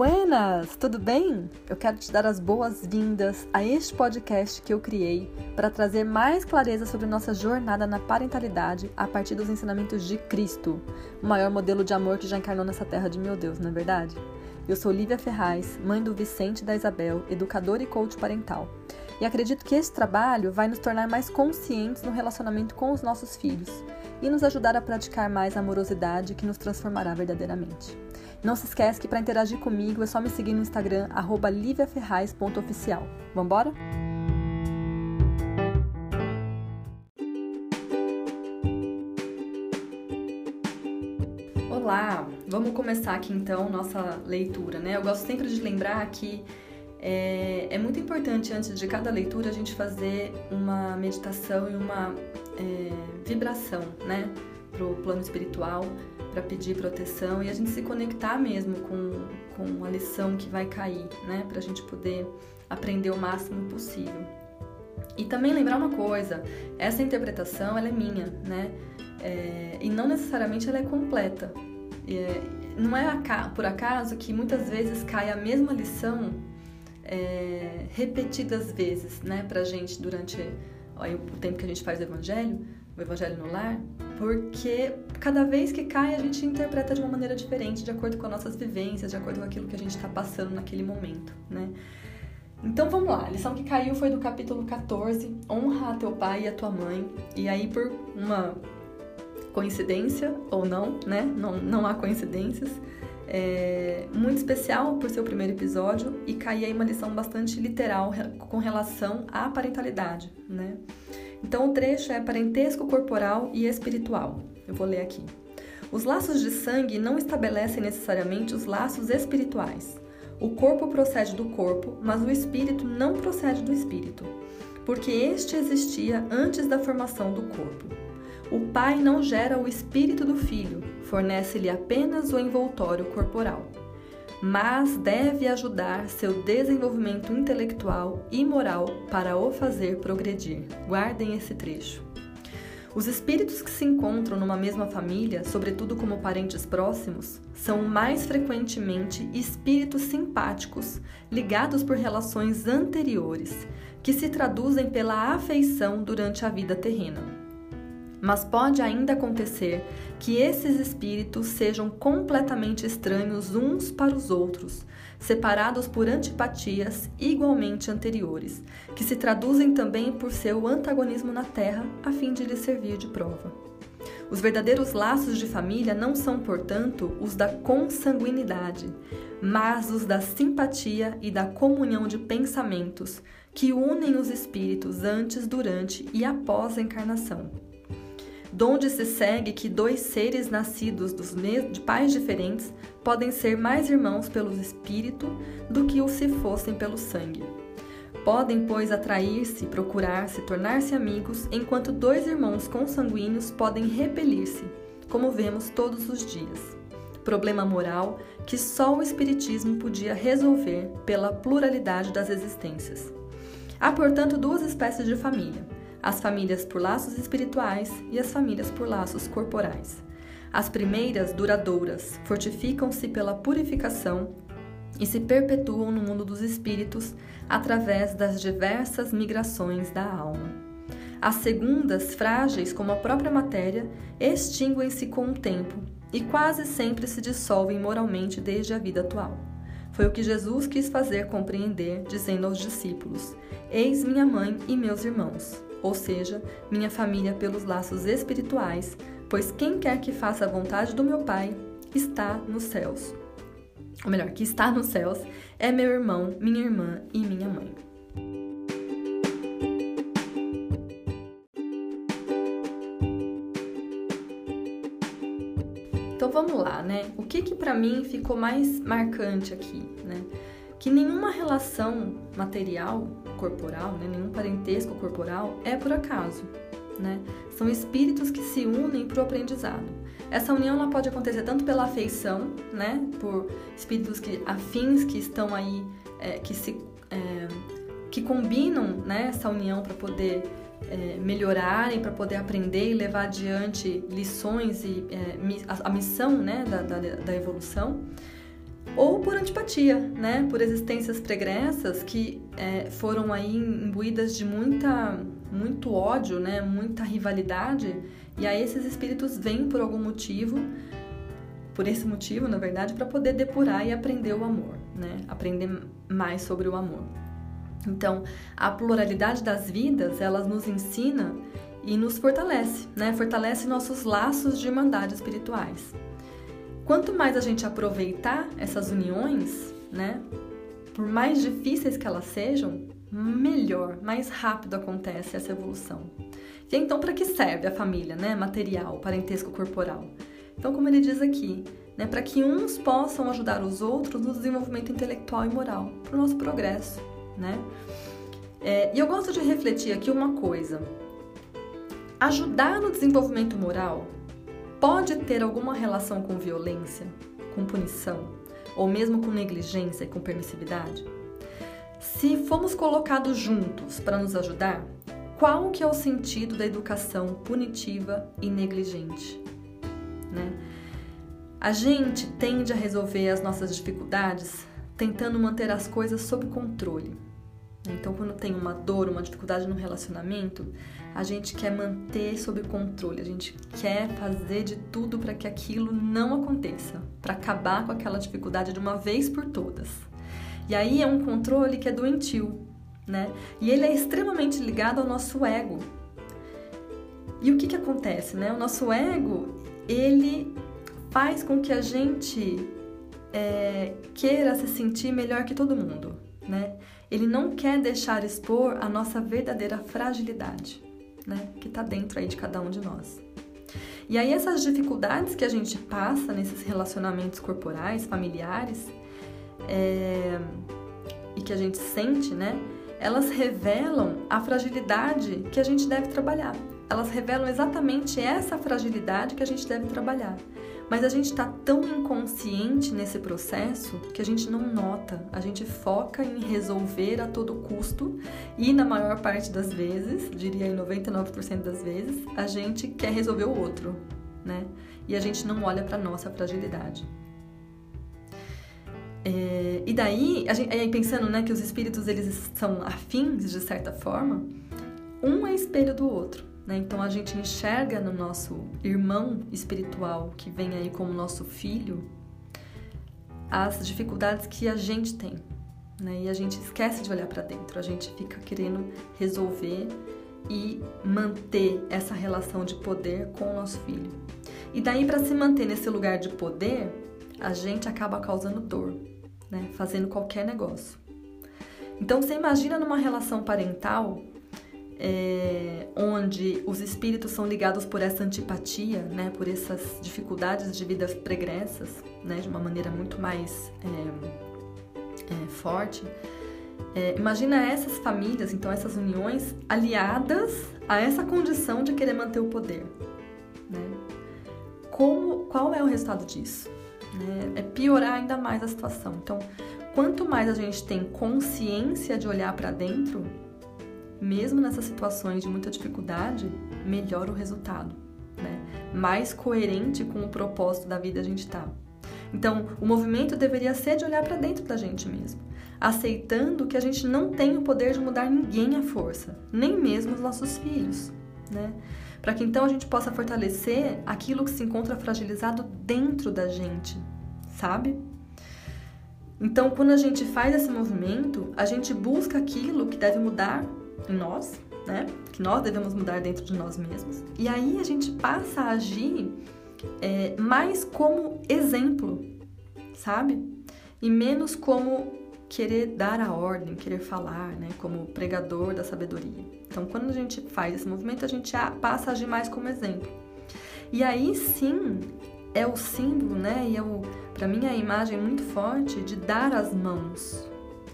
Buenas, tudo bem? Eu quero te dar as boas-vindas a este podcast que eu criei para trazer mais clareza sobre nossa jornada na parentalidade a partir dos ensinamentos de Cristo, o maior modelo de amor que já encarnou nessa terra de meu Deus, não é verdade? Eu sou Lívia Ferraz, mãe do Vicente e da Isabel, educadora e coach parental. E acredito que esse trabalho vai nos tornar mais conscientes no relacionamento com os nossos filhos e nos ajudar a praticar mais a amorosidade que nos transformará verdadeiramente. Não se esquece que para interagir comigo é só me seguir no Instagram liviaferraz.oficial. Vambora? Olá, vamos começar aqui então nossa leitura, né? Eu gosto sempre de lembrar que é, é, muito importante antes de cada leitura a gente fazer uma meditação e uma é, vibração, né, para o plano espiritual, para pedir proteção e a gente se conectar mesmo com, com a lição que vai cair, né, para a gente poder aprender o máximo possível. E também lembrar uma coisa, essa interpretação ela é minha, né, é, e não necessariamente ela é completa. É, não é por acaso que muitas vezes cai a mesma lição é, repetidas vezes, né, pra gente durante o tempo que a gente faz o evangelho, o evangelho no lar, porque cada vez que cai a gente interpreta de uma maneira diferente, de acordo com as nossas vivências, de acordo com aquilo que a gente está passando naquele momento, né? Então vamos lá, a lição que caiu foi do capítulo 14, honra a teu pai e a tua mãe. E aí, por uma coincidência ou não, né? Não, não há coincidências é, muito especial por ser o primeiro episódio e cair aí uma lição bastante literal com relação à parentalidade, né? Então o trecho é parentesco corporal e espiritual. Eu vou ler aqui. Os laços de sangue não estabelecem necessariamente os laços espirituais. O corpo procede do corpo, mas o espírito não procede do espírito, porque este existia antes da formação do corpo. O pai não gera o espírito do filho, fornece-lhe apenas o envoltório corporal, mas deve ajudar seu desenvolvimento intelectual e moral para o fazer progredir. Guardem esse trecho. Os espíritos que se encontram numa mesma família, sobretudo como parentes próximos, são mais frequentemente espíritos simpáticos, ligados por relações anteriores, que se traduzem pela afeição durante a vida terrena. Mas pode ainda acontecer que esses espíritos sejam completamente estranhos uns para os outros, separados por antipatias igualmente anteriores, que se traduzem também por seu antagonismo na Terra, a fim de lhe servir de prova. Os verdadeiros laços de família não são, portanto, os da consanguinidade, mas os da simpatia e da comunhão de pensamentos que unem os espíritos antes, durante e após a encarnação donde se segue que dois seres nascidos dos de pais diferentes podem ser mais irmãos pelo espírito do que o se fossem pelo sangue. Podem, pois, atrair-se, procurar-se, tornar-se amigos, enquanto dois irmãos consanguíneos podem repelir-se, como vemos todos os dias. Problema moral que só o Espiritismo podia resolver pela pluralidade das existências. Há, portanto, duas espécies de família as famílias por laços espirituais e as famílias por laços corporais. As primeiras, duradouras, fortificam-se pela purificação e se perpetuam no mundo dos espíritos através das diversas migrações da alma. As segundas, frágeis como a própria matéria, extinguem-se com o tempo e quase sempre se dissolvem moralmente desde a vida atual. Foi o que Jesus quis fazer compreender, dizendo aos discípulos: Eis minha mãe e meus irmãos ou seja, minha família pelos laços espirituais, pois quem quer que faça a vontade do meu Pai está nos céus. Ou melhor, que está nos céus é meu irmão, minha irmã e minha mãe. Então vamos lá, né? O que que para mim ficou mais marcante aqui, né? Que nenhuma relação material corporal, né, nenhum parentesco corporal é por acaso. Né? São espíritos que se unem para o aprendizado. Essa união ela pode acontecer tanto pela afeição, né, por espíritos que afins que estão aí, é, que se é, que combinam né, essa união para poder é, melhorarem, para poder aprender e levar adiante lições e é, a, a, missão né, da, da, da evolução ou por antipatia, né? Por existências pregressas que é, foram aí imbuídas de muita, muito ódio, né? Muita rivalidade. E aí esses espíritos vêm por algum motivo, por esse motivo, na verdade, para poder depurar e aprender o amor, né? Aprender mais sobre o amor. Então, a pluralidade das vidas, elas nos ensina e nos fortalece, né? Fortalece nossos laços de irmandade espirituais. Quanto mais a gente aproveitar essas uniões, né? Por mais difíceis que elas sejam, melhor, mais rápido acontece essa evolução. E então, para que serve a família, né? Material, parentesco corporal. Então, como ele diz aqui, né? Para que uns possam ajudar os outros no desenvolvimento intelectual e moral, para o nosso progresso, né? É, e eu gosto de refletir aqui uma coisa. Ajudar no desenvolvimento moral pode ter alguma relação com violência, com punição, ou mesmo com negligência e com permissividade? Se fomos colocados juntos para nos ajudar, qual que é o sentido da educação punitiva e negligente? Né? A gente tende a resolver as nossas dificuldades tentando manter as coisas sob controle. Então, quando tem uma dor, uma dificuldade no relacionamento, a gente quer manter sob controle, a gente quer fazer de tudo para que aquilo não aconteça, para acabar com aquela dificuldade de uma vez por todas. E aí é um controle que é doentio, né? E ele é extremamente ligado ao nosso ego. E o que que acontece, né? O nosso ego, ele faz com que a gente é, queira se sentir melhor que todo mundo, né? Ele não quer deixar expor a nossa verdadeira fragilidade, né? Que está dentro aí de cada um de nós. E aí essas dificuldades que a gente passa nesses relacionamentos corporais, familiares, é, e que a gente sente, né? Elas revelam a fragilidade que a gente deve trabalhar. Elas revelam exatamente essa fragilidade que a gente deve trabalhar. Mas a gente está tão inconsciente nesse processo que a gente não nota, a gente foca em resolver a todo custo e na maior parte das vezes, diria em 99% das vezes, a gente quer resolver o outro, né? E a gente não olha para nossa fragilidade. É, e daí, gente, pensando né, que os espíritos eles são afins de certa forma, um é espelho do outro. Né? Então a gente enxerga no nosso irmão espiritual que vem aí como nosso filho as dificuldades que a gente tem. Né? E a gente esquece de olhar para dentro, a gente fica querendo resolver e manter essa relação de poder com o nosso filho. E daí, para se manter nesse lugar de poder, a gente acaba causando dor, né? fazendo qualquer negócio. Então, você imagina numa relação parental é, onde os espíritos são ligados por essa antipatia, né, por essas dificuldades de vidas pregressas, né, de uma maneira muito mais é, é, forte. É, imagina essas famílias, então essas uniões aliadas a essa condição de querer manter o poder. Né? Como, qual é o resultado disso? Né? É piorar ainda mais a situação. Então, quanto mais a gente tem consciência de olhar para dentro, mesmo nessas situações de muita dificuldade, melhora o resultado, né? Mais coerente com o propósito da vida a gente está. Então, o movimento deveria ser de olhar para dentro da gente mesmo, aceitando que a gente não tem o poder de mudar ninguém à força, nem mesmo os nossos filhos, né? Para que então a gente possa fortalecer aquilo que se encontra fragilizado dentro da gente, sabe? Então, quando a gente faz esse movimento, a gente busca aquilo que deve mudar em nós, né? Que nós devemos mudar dentro de nós mesmos. E aí a gente passa a agir é, mais como exemplo, sabe? E menos como querer dar a ordem, querer falar, né? Como pregador da sabedoria. Então, quando a gente faz esse movimento, a gente passa a agir mais como exemplo. E aí sim é o símbolo, né? E é o, para mim a imagem muito forte de dar as mãos,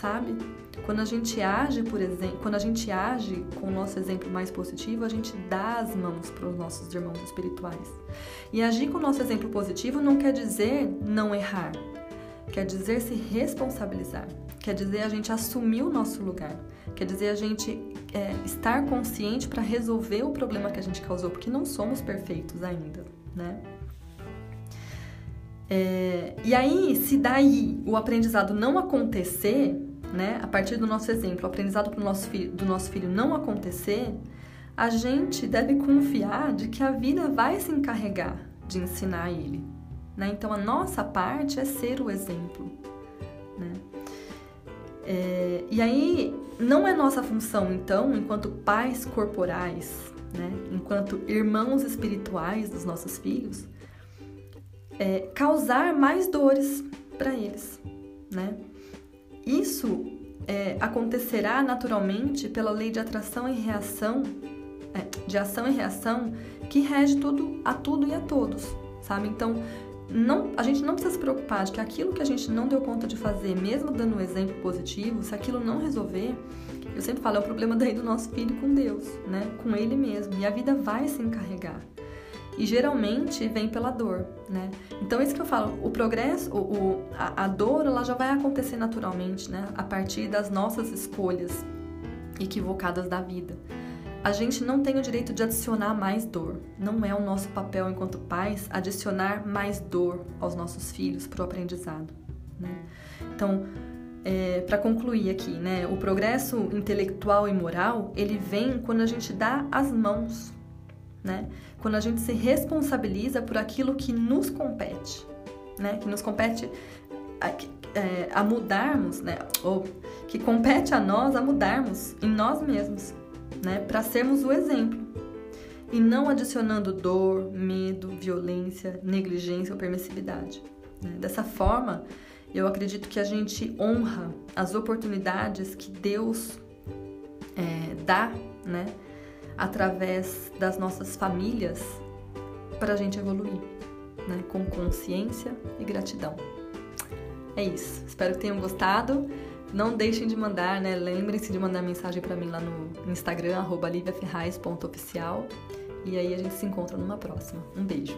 sabe? Quando a gente age, por exemplo, quando a gente age com o nosso exemplo mais positivo, a gente dá as mãos para os nossos irmãos espirituais. E agir com o nosso exemplo positivo não quer dizer não errar, quer dizer se responsabilizar, quer dizer a gente assumir o nosso lugar, quer dizer a gente é, estar consciente para resolver o problema que a gente causou, porque não somos perfeitos ainda, né? É, e aí, se daí o aprendizado não acontecer, né, a partir do nosso exemplo, aprendizado do nosso filho, do nosso filho não acontecer, a gente deve confiar de que a vida vai se encarregar de ensinar ele. Né? Então, a nossa parte é ser o exemplo. Né? É, e aí, não é nossa função, então, enquanto pais corporais, né, enquanto irmãos espirituais dos nossos filhos, é, causar mais dores para eles, né? Isso é, acontecerá naturalmente pela lei de atração e reação, é, de ação e reação que rege tudo a tudo e a todos, sabe? Então, não, a gente não precisa se preocupar de que aquilo que a gente não deu conta de fazer, mesmo dando um exemplo positivo, se aquilo não resolver, eu sempre falo, é o problema daí do nosso filho com Deus, né? Com ele mesmo. E a vida vai se encarregar. E geralmente vem pela dor, né? Então, isso que eu falo, o progresso, o, o a, a dor, ela já vai acontecer naturalmente, né? A partir das nossas escolhas equivocadas da vida. A gente não tem o direito de adicionar mais dor. Não é o nosso papel enquanto pais adicionar mais dor aos nossos filhos para o aprendizado. Né? Então, é, para concluir aqui, né, o progresso intelectual e moral ele vem quando a gente dá as mãos, né? Quando a gente se responsabiliza por aquilo que nos compete, né? Que nos compete a, é, a mudarmos, né? Ou que compete a nós a mudarmos em nós mesmos, né? Para sermos o exemplo e não adicionando dor, medo, violência, negligência ou permissividade. Né? Dessa forma, eu acredito que a gente honra as oportunidades que Deus é, dá, né, através das nossas famílias, para a gente evoluir, né, com consciência e gratidão. É isso. Espero que tenham gostado. Não deixem de mandar, né? Lembrem-se de mandar mensagem para mim lá no Instagram, liviaferraz.oficial. E aí a gente se encontra numa próxima. Um beijo.